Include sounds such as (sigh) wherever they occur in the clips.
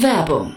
Werbung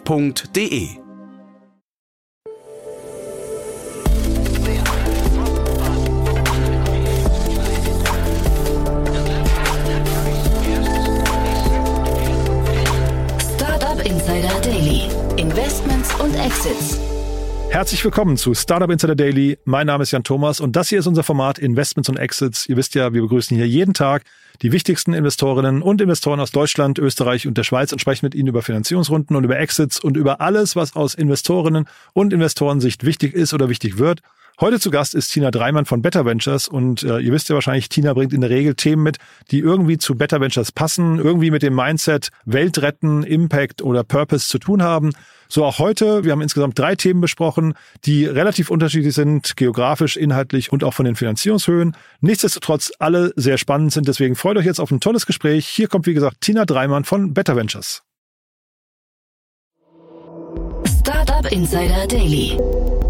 www.ftf.de Herzlich willkommen zu Startup Insider Daily. Mein Name ist Jan Thomas und das hier ist unser Format Investments und Exits. Ihr wisst ja, wir begrüßen hier jeden Tag die wichtigsten Investorinnen und Investoren aus Deutschland, Österreich und der Schweiz und sprechen mit ihnen über Finanzierungsrunden und über Exits und über alles, was aus Investorinnen und Investorensicht wichtig ist oder wichtig wird. Heute zu Gast ist Tina Dreimann von Better Ventures und äh, ihr wisst ja wahrscheinlich, Tina bringt in der Regel Themen mit, die irgendwie zu Better Ventures passen, irgendwie mit dem Mindset Welt retten, Impact oder Purpose zu tun haben. So auch heute. Wir haben insgesamt drei Themen besprochen, die relativ unterschiedlich sind, geografisch, inhaltlich und auch von den Finanzierungshöhen. Nichtsdestotrotz alle sehr spannend sind. Deswegen freut euch jetzt auf ein tolles Gespräch. Hier kommt, wie gesagt, Tina Dreimann von Better Ventures. Startup Insider Daily.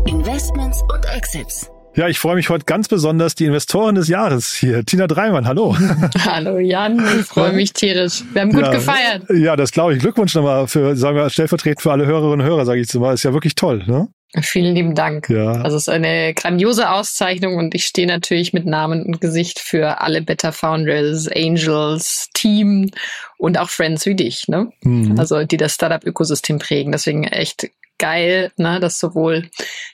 Investments und Exits. Ja, ich freue mich heute ganz besonders, die Investorin des Jahres hier, Tina Dreimann. Hallo. (laughs) Hallo Jan, ich freue mich tierisch. Wir haben gut ja, gefeiert. Ja, das glaube ich. Glückwunsch nochmal für, sagen wir, stellvertretend für alle Hörerinnen und Hörer, sage ich jetzt mal. Ist ja wirklich toll, ne? Vielen lieben Dank. Ja. Also es ist eine grandiose Auszeichnung und ich stehe natürlich mit Namen und Gesicht für alle Better Founders, Angels, Team und auch Friends wie dich, ne? Mhm. Also die das Startup-Ökosystem prägen. Deswegen echt geil, ne, dass sowohl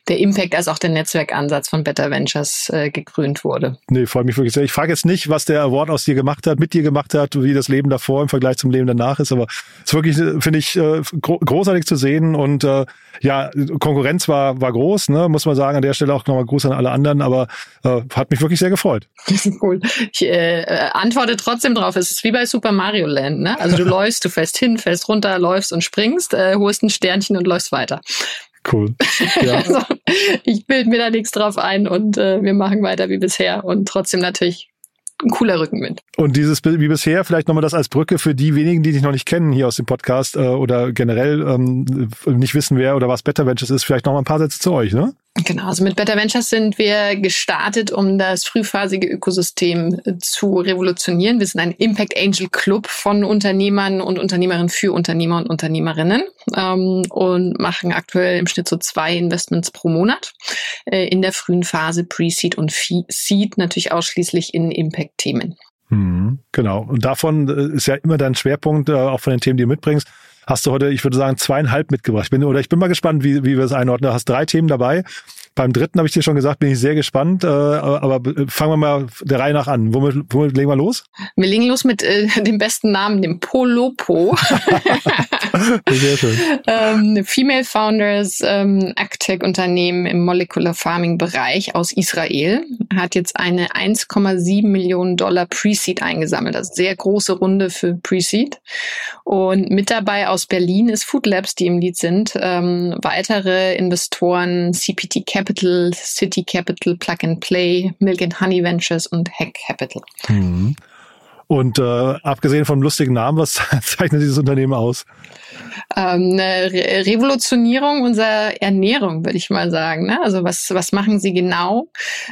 der Impact als auch der Netzwerkansatz von Better Ventures äh, gekrönt wurde. Nee, freut mich wirklich sehr. Ich frage jetzt nicht, was der Award aus dir gemacht hat, mit dir gemacht hat, wie das Leben davor im Vergleich zum Leben danach ist, aber es ist wirklich, finde ich, äh, gro großartig zu sehen und äh, ja, Konkurrenz war, war groß, ne, muss man sagen. An der Stelle auch nochmal Gruß an alle anderen, aber äh, hat mich wirklich sehr gefreut. (laughs) cool. Ich äh, antworte trotzdem drauf. Es ist wie bei Super Mario Land, ne? Also du (laughs) läufst, du fällst hin, fällst runter, läufst und springst, äh, holst ein Sternchen und läufst weiter. Cool. Ja. (laughs) Also, ich bild mir da nichts drauf ein und äh, wir machen weiter wie bisher und trotzdem natürlich ein cooler Rückenwind. Und dieses wie bisher, vielleicht nochmal das als Brücke für die wenigen, die dich noch nicht kennen hier aus dem Podcast äh, oder generell ähm, nicht wissen, wer oder was Better Ventures ist, vielleicht nochmal ein paar Sätze zu euch, ne? Genau, also mit Better Ventures sind wir gestartet, um das frühphasige Ökosystem äh, zu revolutionieren. Wir sind ein Impact Angel Club von Unternehmern und Unternehmerinnen für Unternehmer und Unternehmerinnen ähm, und machen aktuell im Schnitt so zwei Investments pro Monat äh, in der frühen Phase Pre-Seed und Seed natürlich ausschließlich in Impact-Themen. Mhm, genau. Und davon äh, ist ja immer dein Schwerpunkt, äh, auch von den Themen, die du mitbringst hast du heute, ich würde sagen, zweieinhalb mitgebracht. Ich bin, oder ich bin mal gespannt, wie, wie wir es einordnen. Du hast drei Themen dabei. Beim dritten habe ich dir schon gesagt, bin ich sehr gespannt. Äh, aber fangen wir mal der Reihe nach an. Womit, womit legen wir los? Wir legen los mit äh, (laughs) dem besten Namen, dem Polopo. (laughs) sehr schön. (laughs) ähm, Female Founders, ähm, Agtech-Unternehmen im Molecular Farming-Bereich aus Israel hat jetzt eine 1,7 Millionen Dollar Pre-Seed eingesammelt. Das ist sehr große Runde für Pre-Seed. Und mit dabei aus Berlin ist Food Labs, die im Lied sind. Ähm, weitere Investoren CPT Capital, City Capital, Plug and Play, Milk and Honey Ventures und Hack Capital. Mhm. Und äh, abgesehen vom lustigen Namen, was (laughs) zeichnet dieses Unternehmen aus? Ähm, eine Re Revolutionierung unserer Ernährung, würde ich mal sagen. Ne? Also was, was machen Sie genau?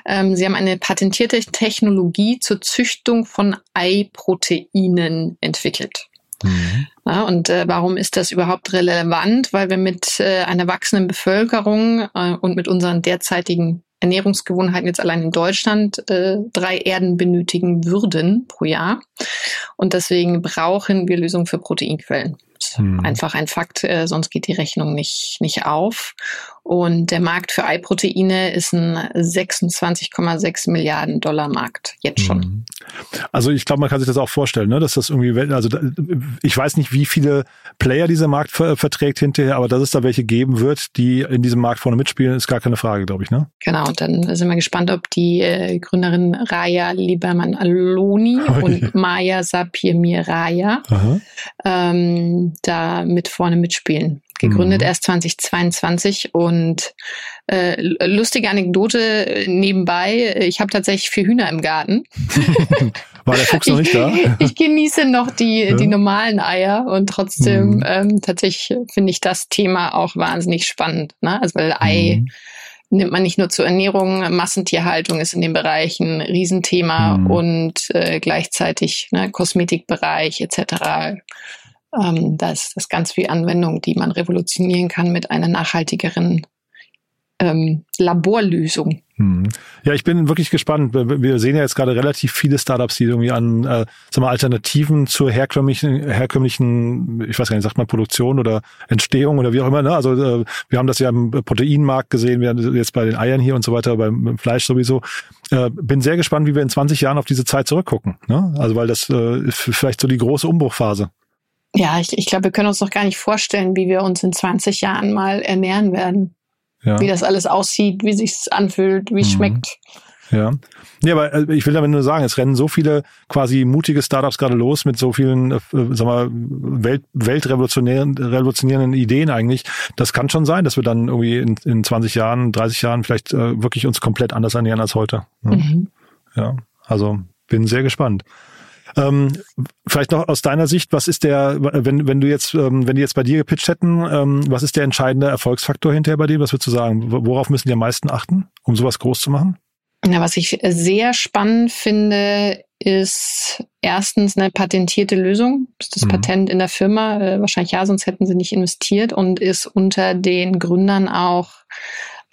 Ähm, Sie haben eine patentierte Technologie zur Züchtung von Eiproteinen entwickelt. Mhm. Ja, und äh, warum ist das überhaupt relevant? Weil wir mit äh, einer wachsenden Bevölkerung äh, und mit unseren derzeitigen Ernährungsgewohnheiten jetzt allein in Deutschland äh, drei Erden benötigen würden pro Jahr. Und deswegen brauchen wir Lösungen für Proteinquellen. Hm. Einfach ein Fakt, äh, sonst geht die Rechnung nicht, nicht auf. Und der Markt für Eiproteine ist ein 26,6 Milliarden Dollar Markt, jetzt schon. Mhm. Also ich glaube, man kann sich das auch vorstellen, ne? dass das irgendwie, also ich weiß nicht, wie viele Player dieser Markt verträgt hinterher, aber dass es da welche geben wird, die in diesem Markt vorne mitspielen, ist gar keine Frage, glaube ich. Ne? Genau, und dann sind wir gespannt, ob die äh, Gründerin Raya Liebermann-Aloni und Maya Sapir Raya ähm, da mit vorne mitspielen gegründet mhm. erst 2022 und äh, lustige Anekdote nebenbei, ich habe tatsächlich vier Hühner im Garten. (laughs) War der Fuchs noch nicht da? Ich, (laughs) ich genieße noch die, ja. die normalen Eier und trotzdem mhm. ähm, tatsächlich finde ich das Thema auch wahnsinnig spannend. Ne? Also weil Ei mhm. nimmt man nicht nur zur Ernährung, Massentierhaltung ist in dem Bereich ein Riesenthema mhm. und äh, gleichzeitig ne, Kosmetikbereich etc ähm, da ist das ganz viel Anwendung, die man revolutionieren kann mit einer nachhaltigeren ähm, Laborlösung. Hm. Ja, ich bin wirklich gespannt. Wir sehen ja jetzt gerade relativ viele Startups, die irgendwie an äh, sag mal, Alternativen zur herkömmlichen, herkömmlichen, ich weiß gar nicht, sagt man Produktion oder Entstehung oder wie auch immer. Ne? Also äh, wir haben das ja im Proteinmarkt gesehen, wir haben jetzt bei den Eiern hier und so weiter, beim Fleisch sowieso. Äh, bin sehr gespannt, wie wir in 20 Jahren auf diese Zeit zurückgucken. Ne? Also weil das äh, ist vielleicht so die große Umbruchphase. Ja, ich, ich glaube, wir können uns noch gar nicht vorstellen, wie wir uns in 20 Jahren mal ernähren werden. Ja. Wie das alles aussieht, wie sich's anfühlt, wie es mhm. schmeckt. Ja. Ja, aber äh, ich will damit nur sagen, es rennen so viele quasi mutige Startups gerade los mit so vielen, äh, sag mal, Welt, weltrevolutionären revolutionierenden Ideen eigentlich. Das kann schon sein, dass wir dann irgendwie in, in 20 Jahren, 30 Jahren vielleicht äh, wirklich uns komplett anders ernähren als heute. Ja. Mhm. ja. Also bin sehr gespannt. Ähm, vielleicht noch aus deiner Sicht, was ist der, wenn, wenn du jetzt, ähm, wenn die jetzt bei dir gepitcht hätten, ähm, was ist der entscheidende Erfolgsfaktor hinterher bei dem? Was würdest du sagen? Worauf müssen die am meisten achten, um sowas groß zu machen? Ja, was ich sehr spannend finde, ist erstens eine patentierte Lösung. Ist das mhm. Patent in der Firma? Äh, wahrscheinlich ja, sonst hätten sie nicht investiert und ist unter den Gründern auch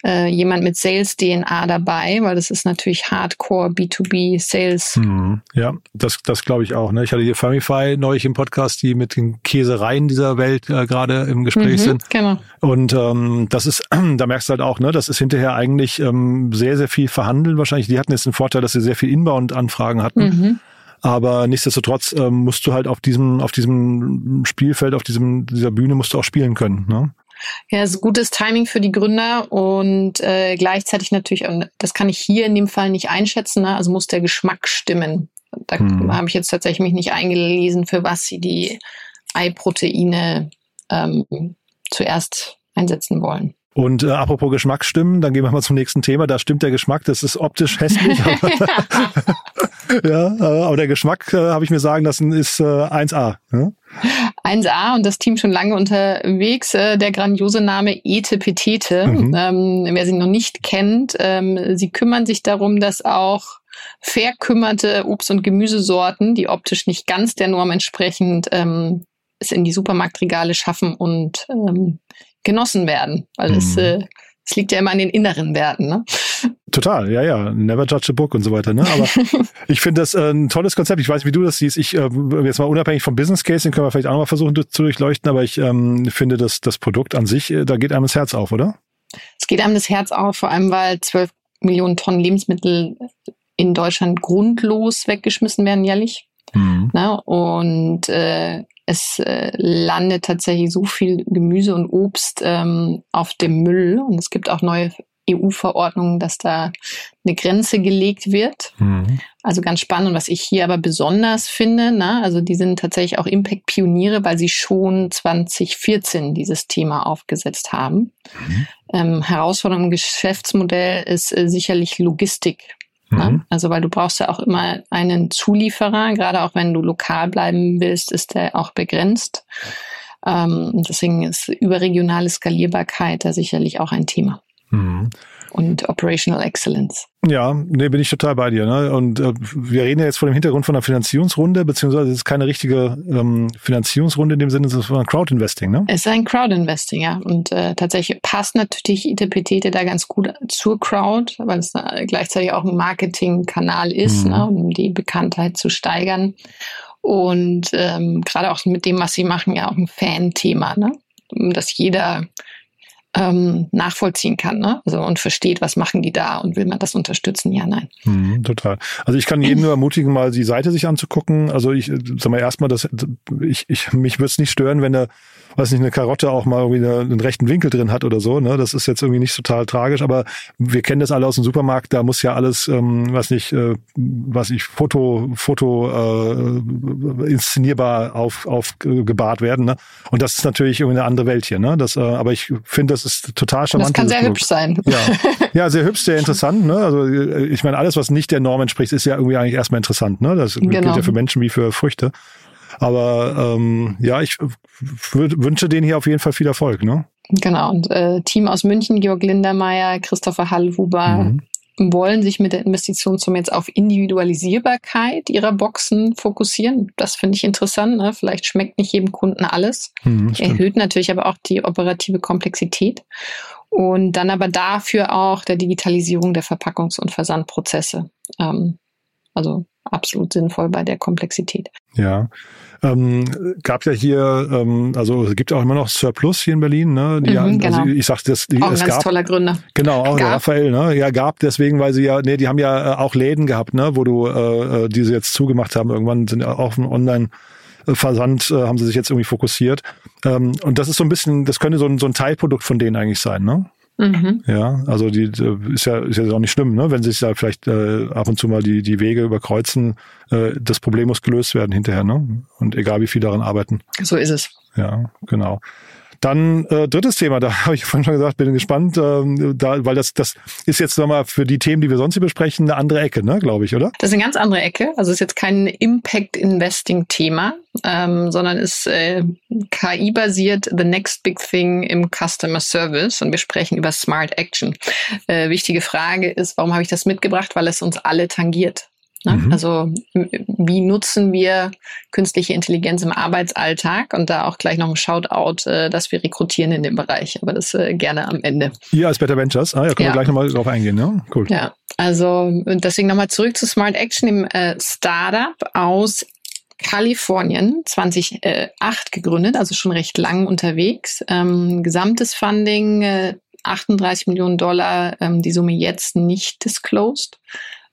äh, jemand mit Sales-DNA dabei, weil das ist natürlich Hardcore B2B Sales. Hm, ja, das, das glaube ich auch. Ne? Ich hatte hier Famify neulich im Podcast, die mit den Käsereien dieser Welt äh, gerade im Gespräch mhm, sind. Genau. Und ähm, das ist, (clears throat) da merkst du halt auch, ne, das ist hinterher eigentlich ähm, sehr, sehr viel verhandeln wahrscheinlich. Die hatten jetzt den Vorteil, dass sie sehr viel Inbound-Anfragen hatten. Mhm. Aber nichtsdestotrotz ähm, musst du halt auf diesem, auf diesem Spielfeld, auf diesem, dieser Bühne musst du auch spielen können. Ne? Ja, es ist gutes Timing für die Gründer und äh, gleichzeitig natürlich, und das kann ich hier in dem Fall nicht einschätzen, ne? also muss der Geschmack stimmen. Da hm. habe ich jetzt tatsächlich mich nicht eingelesen, für was sie die Eiproteine ähm, zuerst einsetzen wollen. Und äh, apropos Geschmack stimmen, dann gehen wir mal zum nächsten Thema. Da stimmt der Geschmack, das ist optisch hässlich. (laughs) ja, aber der Geschmack, äh, habe ich mir sagen lassen, ist äh, 1A. Ja? 1A und das Team schon lange unterwegs. Äh, der grandiose Name Ete Petete. Mhm. Ähm, wer sie noch nicht kennt, ähm, sie kümmern sich darum, dass auch verkümmerte Obst- und Gemüsesorten, die optisch nicht ganz der Norm entsprechend ähm, es in die Supermarktregale schaffen und ähm, genossen werden. Weil mhm. es, äh, es liegt ja immer an den inneren Werten. Ne? Total, ja, ja. Never judge a book und so weiter. Ne? Aber (laughs) ich finde das äh, ein tolles Konzept. Ich weiß, wie du das siehst. Ich äh, jetzt mal unabhängig vom Business Case, den können wir vielleicht auch mal versuchen zu durchleuchten. Aber ich ähm, finde, dass das Produkt an sich, äh, da geht einem das Herz auf, oder? Es geht einem das Herz auf, vor allem weil zwölf Millionen Tonnen Lebensmittel in Deutschland grundlos weggeschmissen werden jährlich. Mhm. Na, und äh, es äh, landet tatsächlich so viel Gemüse und Obst ähm, auf dem Müll und es gibt auch neue EU-Verordnungen, dass da eine Grenze gelegt wird. Mhm. Also ganz spannend. Und was ich hier aber besonders finde, na, also die sind tatsächlich auch Impact-Pioniere, weil sie schon 2014 dieses Thema aufgesetzt haben. Mhm. Ähm, Herausforderung im Geschäftsmodell ist äh, sicherlich Logistik. Ne? Mhm. Also weil du brauchst ja auch immer einen Zulieferer, gerade auch wenn du lokal bleiben willst, ist der auch begrenzt. Ähm, deswegen ist überregionale Skalierbarkeit da sicherlich auch ein Thema. Mhm und Operational Excellence. Ja, nee, bin ich total bei dir. Ne? Und äh, wir reden ja jetzt vor dem Hintergrund von einer Finanzierungsrunde, beziehungsweise es ist keine richtige ähm, Finanzierungsrunde in dem Sinne, es ist ein Crowdinvesting, ne? Es ist ein Crowdinvesting, ja. Und äh, tatsächlich passt natürlich ITPT da ganz gut zur Crowd, weil es äh, gleichzeitig auch ein Marketingkanal ist, mhm. ne, um die Bekanntheit zu steigern. Und ähm, gerade auch mit dem, was sie machen, ja auch ein Fan-Thema, ne? Dass jeder ähm, nachvollziehen kann ne? also, und versteht, was machen die da und will man das unterstützen? Ja, nein. Hm, total. Also ich kann (clears throat) jeden nur ermutigen, mal die Seite sich anzugucken. Also ich sag mal erstmal, dass ich, ich mich würde es nicht stören, wenn er weiß nicht, eine Karotte auch mal irgendwie einen rechten Winkel drin hat oder so. Ne? Das ist jetzt irgendwie nicht total tragisch, aber wir kennen das alle aus dem Supermarkt, da muss ja alles, ähm, was nicht, äh, was ich, Foto, Foto äh, inszenierbar auf, aufgebahrt werden. Ne? Und das ist natürlich irgendwie eine andere Welt hier. Ne? Das, äh, aber ich finde, das ist total charmant. Das kann sehr Produkt. hübsch sein. Ja. (laughs) ja, sehr hübsch, sehr interessant. Ne? Also ich meine, alles, was nicht der Norm entspricht, ist ja irgendwie eigentlich erstmal interessant. Ne? Das genau. gilt ja für Menschen wie für Früchte. Aber ähm, ja, ich wünsche denen hier auf jeden Fall viel Erfolg. Ne? Genau. Und äh, Team aus München, Georg Lindermeier, Christopher Hallhuber, mhm. wollen sich mit der Investitionssumme jetzt auf Individualisierbarkeit ihrer Boxen fokussieren. Das finde ich interessant. Ne? Vielleicht schmeckt nicht jedem Kunden alles. Mhm, Erhöht natürlich aber auch die operative Komplexität. Und dann aber dafür auch der Digitalisierung der Verpackungs- und Versandprozesse. Ähm, also absolut sinnvoll bei der Komplexität. Ja, ähm, gab ja hier, ähm, also es gibt auch immer noch Surplus hier in Berlin, ne? Die, mhm, also genau. also ich sagte, das, die, auch ein es ganz gab, toller Gründer. Genau, auch der Raphael, ne? Ja, gab deswegen, weil sie ja, nee, die haben ja äh, auch Läden gehabt, ne? Wo du, äh, äh die sie jetzt zugemacht haben, irgendwann sind ja auch ein Online- Versand äh, haben sie sich jetzt irgendwie fokussiert. Ähm, und das ist so ein bisschen, das könnte so ein, so ein Teilprodukt von denen eigentlich sein, ne? Mhm. Ja, also die, ist ja ist ja auch nicht schlimm, ne? Wenn sich da vielleicht äh, ab und zu mal die die Wege überkreuzen, äh, das Problem muss gelöst werden hinterher, ne? Und egal wie viel daran arbeiten. So ist es. Ja, genau. Dann äh, drittes Thema, da (laughs) habe ich vorhin schon gesagt, bin gespannt, ähm, da, weil das, das ist jetzt nochmal für die Themen, die wir sonst hier besprechen, eine andere Ecke, ne, glaube ich, oder? Das ist eine ganz andere Ecke. Also ist jetzt kein Impact-Investing-Thema, ähm, sondern ist äh, KI-basiert The Next Big Thing im Customer Service und wir sprechen über Smart Action. Äh, wichtige Frage ist, warum habe ich das mitgebracht? Weil es uns alle tangiert. Ne? Mhm. Also wie nutzen wir künstliche Intelligenz im Arbeitsalltag? Und da auch gleich noch ein Shoutout, äh, dass wir rekrutieren in dem Bereich, aber das äh, gerne am Ende. Ihr als Better Ventures, ah, ja, können ja. wir gleich nochmal drauf eingehen, ja? Cool. Ja, also deswegen nochmal zurück zu Smart Action, dem äh, Startup aus Kalifornien 2008 gegründet, also schon recht lang unterwegs. Ähm, gesamtes Funding äh, 38 Millionen Dollar, ähm, die Summe jetzt nicht disclosed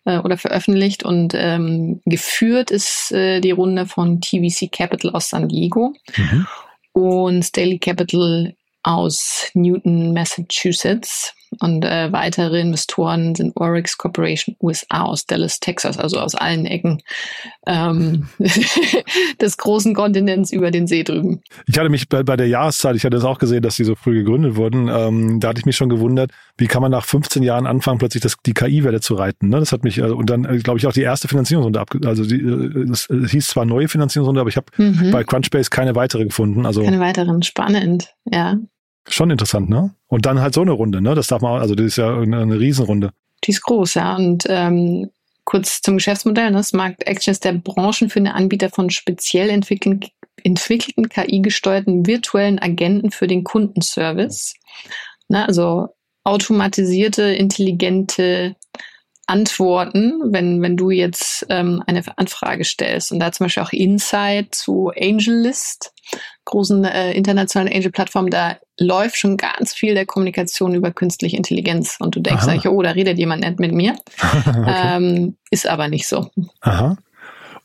äh, oder veröffentlicht und ähm, geführt ist äh, die Runde von TVC Capital aus San Diego mhm. und Staley Capital aus Newton, Massachusetts. Und äh, weitere Investoren sind Oryx Corporation USA aus Dallas, Texas, also aus allen Ecken ähm, (laughs) des großen Kontinents über den See drüben. Ich hatte mich bei, bei der Jahreszeit, ich hatte es auch gesehen, dass sie so früh gegründet wurden, ähm, da hatte ich mich schon gewundert, wie kann man nach 15 Jahren anfangen, plötzlich das, die KI-Welle zu reiten. Ne? Das hat mich, also, und dann, äh, glaube ich, auch die erste Finanzierungsrunde ab, also die, es äh, hieß zwar neue Finanzierungsrunde, aber ich habe mhm. bei Crunchbase keine weitere gefunden. Also keine weiteren, spannend, ja. Schon interessant, ne? Und dann halt so eine Runde, ne? Das darf man, also das ist ja eine, eine Riesenrunde. Die ist groß, ja. Und ähm, kurz zum Geschäftsmodell. Ne? Smart Action ist der branchenführende Anbieter von speziell entwickelten, entwickelten KI-gesteuerten virtuellen Agenten für den Kundenservice. Ne? Also automatisierte, intelligente Antworten, wenn, wenn du jetzt ähm, eine Anfrage stellst. Und da zum Beispiel auch Insight zu AngelList, großen äh, internationalen Angel-Plattformen, da läuft schon ganz viel der Kommunikation über künstliche Intelligenz. Und du denkst eigentlich, oh, da redet jemand nicht mit mir. (laughs) okay. ähm, ist aber nicht so. Aha.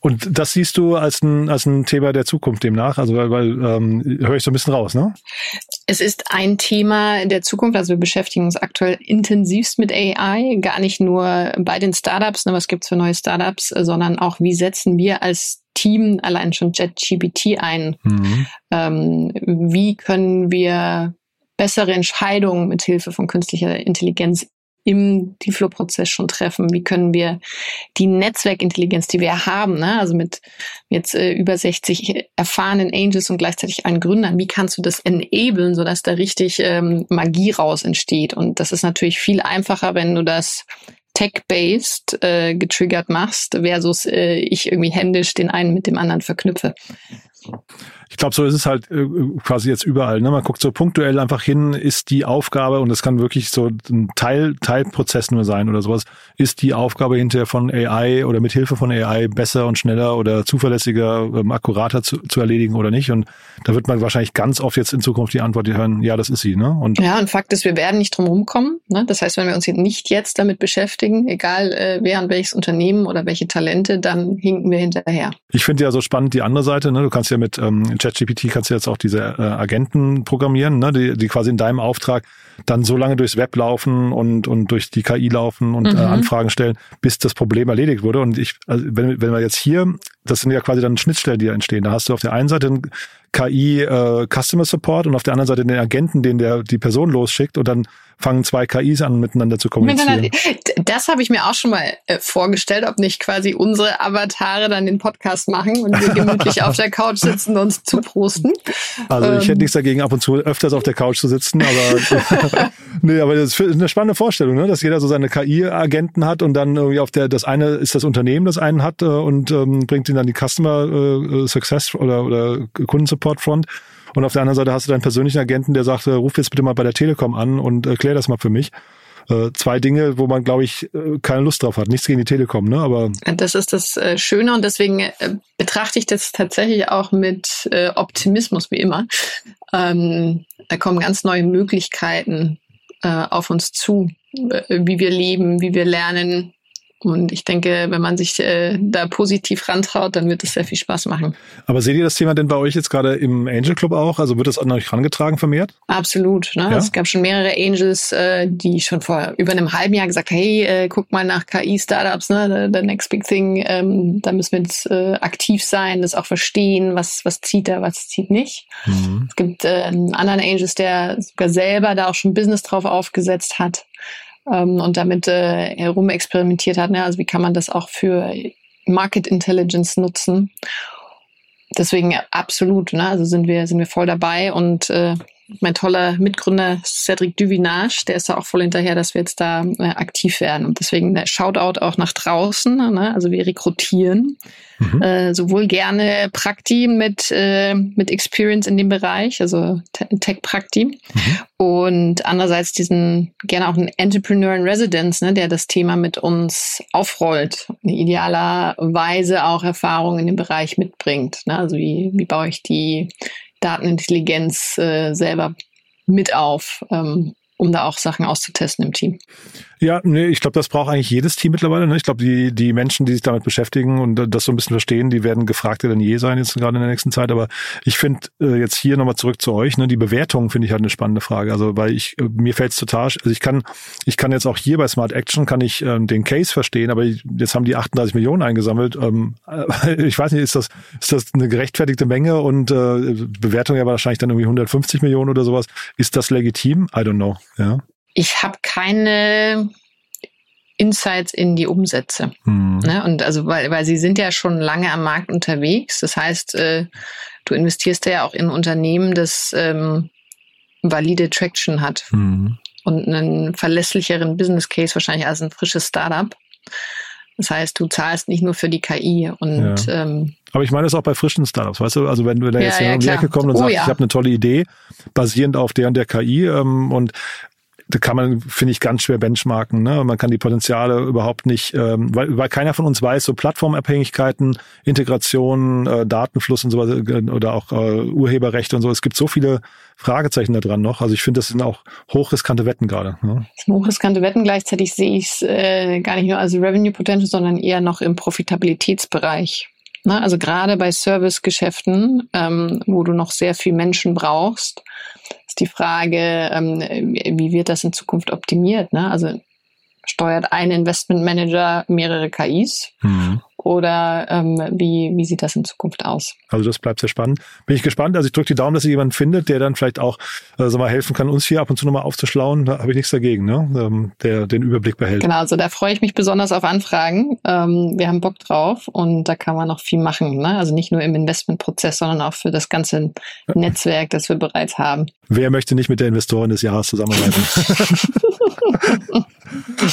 Und das siehst du als ein, als ein Thema der Zukunft demnach, also weil, weil ähm, höre ich so ein bisschen raus, ne? Es ist ein Thema der Zukunft, also wir beschäftigen uns aktuell intensivst mit AI, gar nicht nur bei den Startups, ne, was gibt's für neue Startups, sondern auch, wie setzen wir als Team allein schon JetGPT ein? Mhm. Ähm, wie können wir bessere Entscheidungen mit Hilfe von künstlicher Intelligenz im Dealflow-Prozess schon treffen? Wie können wir die Netzwerkintelligenz, die wir haben, ne? also mit jetzt äh, über 60 erfahrenen Angels und gleichzeitig allen Gründern, wie kannst du das enablen, sodass da richtig ähm, Magie raus entsteht? Und das ist natürlich viel einfacher, wenn du das tech-based äh, getriggert machst, versus äh, ich irgendwie händisch den einen mit dem anderen verknüpfe. Ich glaube, so ist es halt äh, quasi jetzt überall. Ne? Man guckt so punktuell einfach hin, ist die Aufgabe, und es kann wirklich so ein Teil, Teilprozess nur sein oder sowas, ist die Aufgabe hinterher von AI oder mit Hilfe von AI besser und schneller oder zuverlässiger, ähm, akkurater zu, zu erledigen oder nicht. Und da wird man wahrscheinlich ganz oft jetzt in Zukunft die Antwort hören, ja, das ist sie. Ne? Und ja, und Fakt ist, wir werden nicht drum rumkommen. Ne? Das heißt, wenn wir uns nicht jetzt damit beschäftigen, egal äh, wer und welches Unternehmen oder welche Talente, dann hinken wir hinterher. Ich finde ja so spannend die andere Seite. Ne? Du kannst ja mit ähm, ChatGPT kannst du jetzt auch diese äh, Agenten programmieren, ne? die, die quasi in deinem Auftrag dann so lange durchs Web laufen und, und durch die KI laufen und äh, mhm. äh, Anfragen stellen, bis das Problem erledigt wurde. Und ich, also wenn, wenn wir jetzt hier, das sind ja quasi dann Schnittstellen, die da entstehen. Da hast du auf der einen Seite KI äh, Customer Support und auf der anderen Seite den Agenten, den der die Person losschickt und dann fangen zwei KIs an, miteinander zu kommunizieren. Das habe ich mir auch schon mal äh, vorgestellt, ob nicht quasi unsere Avatare dann den Podcast machen und wir gemütlich auf der Couch sitzen und uns zuprosten. Also ich ähm. hätte nichts dagegen, ab und zu öfters auf der Couch zu sitzen, aber (laughs) nee, aber das ist eine spannende Vorstellung, ne? dass jeder so seine KI-Agenten hat und dann irgendwie auf der, das eine ist das Unternehmen, das einen hat äh, und ähm, bringt ihn dann die Customer äh, Success oder, oder Kundensupport Front und auf der anderen Seite hast du deinen persönlichen Agenten, der sagt, ruf jetzt bitte mal bei der Telekom an und erklär das mal für mich. Äh, zwei Dinge, wo man, glaube ich, äh, keine Lust drauf hat. Nichts gegen die Telekom, ne? Aber das ist das äh, Schöne und deswegen betrachte ich das tatsächlich auch mit Optimismus wie immer. Ähm, da kommen ganz neue Möglichkeiten äh, auf uns zu, wie wir leben, wie wir lernen, und ich denke, wenn man sich äh, da positiv rantraut, dann wird es sehr viel Spaß machen. Aber seht ihr das Thema denn bei euch jetzt gerade im Angel Club auch? Also wird das an euch herangetragen vermehrt? Absolut. Ne? Ja? Es gab schon mehrere Angels, äh, die schon vor über einem halben Jahr gesagt hey, äh, guck mal nach KI-Startups, ne? the, the next big thing. Ähm, da müssen wir jetzt äh, aktiv sein, das auch verstehen, was, was zieht da, was zieht nicht. Mhm. Es gibt äh, einen anderen Angels, der sogar selber da auch schon Business drauf aufgesetzt hat ähm, und damit äh, herum experimentiert hat. Ne? Also wie kann man das auch für Market Intelligence nutzen? Deswegen absolut, ne? also sind wir, sind wir voll dabei und äh, mein toller Mitgründer Cedric Duvinage, der ist da auch voll hinterher, dass wir jetzt da äh, aktiv werden. Und deswegen der Shoutout auch nach draußen. Ne? Also wir rekrutieren mhm. äh, sowohl gerne Prakti mit, äh, mit Experience in dem Bereich, also Tech-Prakti. Mhm. Und andererseits diesen gerne auch einen Entrepreneur in Residence, ne, der das Thema mit uns aufrollt. Idealerweise auch Erfahrungen in dem Bereich mitbringt. Ne? Also wie, wie baue ich die Datenintelligenz äh, selber mit auf, ähm, um da auch Sachen auszutesten im Team. Ja, nee, ich glaube, das braucht eigentlich jedes Team mittlerweile. Ne? Ich glaube, die, die Menschen, die sich damit beschäftigen und das so ein bisschen verstehen, die werden gefragter denn je sein, jetzt gerade in der nächsten Zeit. Aber ich finde äh, jetzt hier nochmal zurück zu euch, ne, die Bewertung finde ich halt eine spannende Frage. Also, weil ich, äh, mir fällt es total, also ich kann, ich kann jetzt auch hier bei Smart Action kann ich ähm, den Case verstehen, aber ich, jetzt haben die 38 Millionen eingesammelt. Ähm, äh, (laughs) ich weiß nicht, ist das, ist das eine gerechtfertigte Menge und äh, Bewertung ja wahrscheinlich dann irgendwie 150 Millionen oder sowas. Ist das legitim? I don't know. Ja ich habe keine Insights in die Umsätze. Mhm. Ne? Und also, weil, weil sie sind ja schon lange am Markt unterwegs. Das heißt, äh, du investierst ja auch in ein Unternehmen, das ähm, valide Traction hat mhm. und einen verlässlicheren Business Case wahrscheinlich als ein frisches Startup. Das heißt, du zahlst nicht nur für die KI und ja. ähm, aber ich meine das auch bei frischen Startups, weißt du? Also wenn, wenn da jetzt ja, ja, um die Ecke kommt und oh, sagt, ja. ich habe eine tolle Idee, basierend auf der und der KI ähm, und da kann man, finde ich, ganz schwer benchmarken. Ne? Man kann die Potenziale überhaupt nicht, ähm, weil, weil keiner von uns weiß, so Plattformabhängigkeiten, Integration, äh, Datenfluss und so weiter äh, oder auch äh, Urheberrechte und so. Es gibt so viele Fragezeichen da dran noch. Also ich finde, das sind auch hochriskante Wetten gerade. Ne? Hochriskante Wetten. Gleichzeitig sehe ich es äh, gar nicht nur als Revenue Potential, sondern eher noch im Profitabilitätsbereich. Ne? Also gerade bei Servicegeschäften, ähm, wo du noch sehr viel Menschen brauchst, die Frage, ähm, wie wird das in Zukunft optimiert? Ne? Also steuert ein Investmentmanager mehrere KIs mhm. Oder ähm, wie, wie sieht das in Zukunft aus? Also das bleibt sehr spannend. Bin ich gespannt. Also ich drücke die Daumen, dass ihr jemanden findet, der dann vielleicht auch äh, so mal helfen kann, uns hier ab und zu nochmal aufzuschlauen. Da habe ich nichts dagegen, ne? Ähm, der den Überblick behält. Genau, also da freue ich mich besonders auf Anfragen. Ähm, wir haben Bock drauf und da kann man noch viel machen. Ne? Also nicht nur im Investmentprozess, sondern auch für das ganze Netzwerk, das wir bereits haben. Wer möchte nicht mit der Investorin des Jahres zusammenarbeiten? (laughs)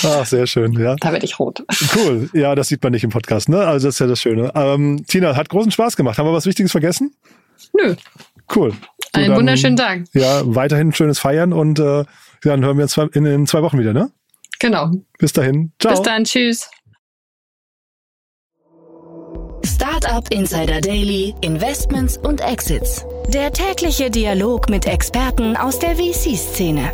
Ach, sehr schön, ja. Da werde ich rot. Cool. Ja, das sieht man nicht im Podcast, ne? Also das ist ja das Schöne. Ähm, Tina, hat großen Spaß gemacht. Haben wir was Wichtiges vergessen? Nö. Cool. Du, Einen dann, wunderschönen Tag. Ja, weiterhin schönes Feiern und äh, dann hören wir uns in, in zwei Wochen wieder, ne? Genau. Bis dahin. Ciao. Bis dann. Tschüss. Startup Insider Daily, Investments und Exits. Der tägliche Dialog mit Experten aus der VC-Szene.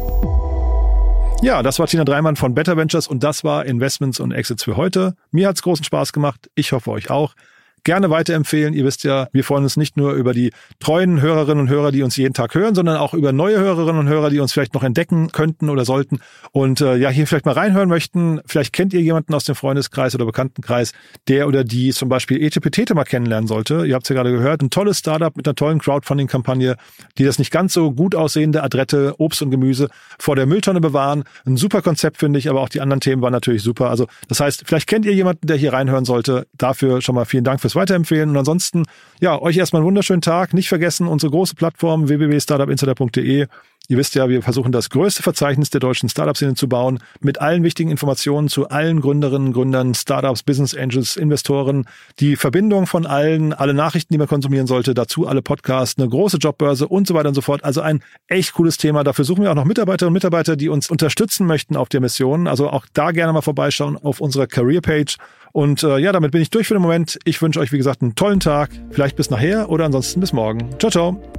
Ja, das war Tina Dreimann von Better Ventures und das war Investments und Exits für heute. Mir hat's großen Spaß gemacht. Ich hoffe euch auch gerne weiterempfehlen. Ihr wisst ja, wir freuen uns nicht nur über die treuen Hörerinnen und Hörer, die uns jeden Tag hören, sondern auch über neue Hörerinnen und Hörer, die uns vielleicht noch entdecken könnten oder sollten und äh, ja, hier vielleicht mal reinhören möchten. Vielleicht kennt ihr jemanden aus dem Freundeskreis oder Bekanntenkreis, der oder die zum Beispiel ETPT mal kennenlernen sollte. Ihr habt es ja gerade gehört, ein tolles Startup mit einer tollen Crowdfunding-Kampagne, die das nicht ganz so gut aussehende Adrette Obst und Gemüse vor der Mülltonne bewahren. Ein super Konzept, finde ich, aber auch die anderen Themen waren natürlich super. Also das heißt, vielleicht kennt ihr jemanden, der hier reinhören sollte. Dafür schon mal vielen Dank fürs Weiterempfehlen. Und ansonsten, ja, euch erstmal einen wunderschönen Tag. Nicht vergessen, unsere große Plattform www.startupinsider.de. Ihr wisst ja, wir versuchen das größte Verzeichnis der deutschen Startup-Szene zu bauen, mit allen wichtigen Informationen zu allen Gründerinnen, Gründern, Startups, Business Angels, Investoren, die Verbindung von allen, alle Nachrichten, die man konsumieren sollte, dazu alle Podcasts, eine große Jobbörse und so weiter und so fort. Also ein echt cooles Thema. Dafür suchen wir auch noch Mitarbeiterinnen und Mitarbeiter, die uns unterstützen möchten auf der Mission. Also auch da gerne mal vorbeischauen auf unserer Career-Page. Und äh, ja, damit bin ich durch für den Moment. Ich wünsche euch, wie gesagt, einen tollen Tag. Vielleicht bis nachher oder ansonsten bis morgen. Ciao, ciao.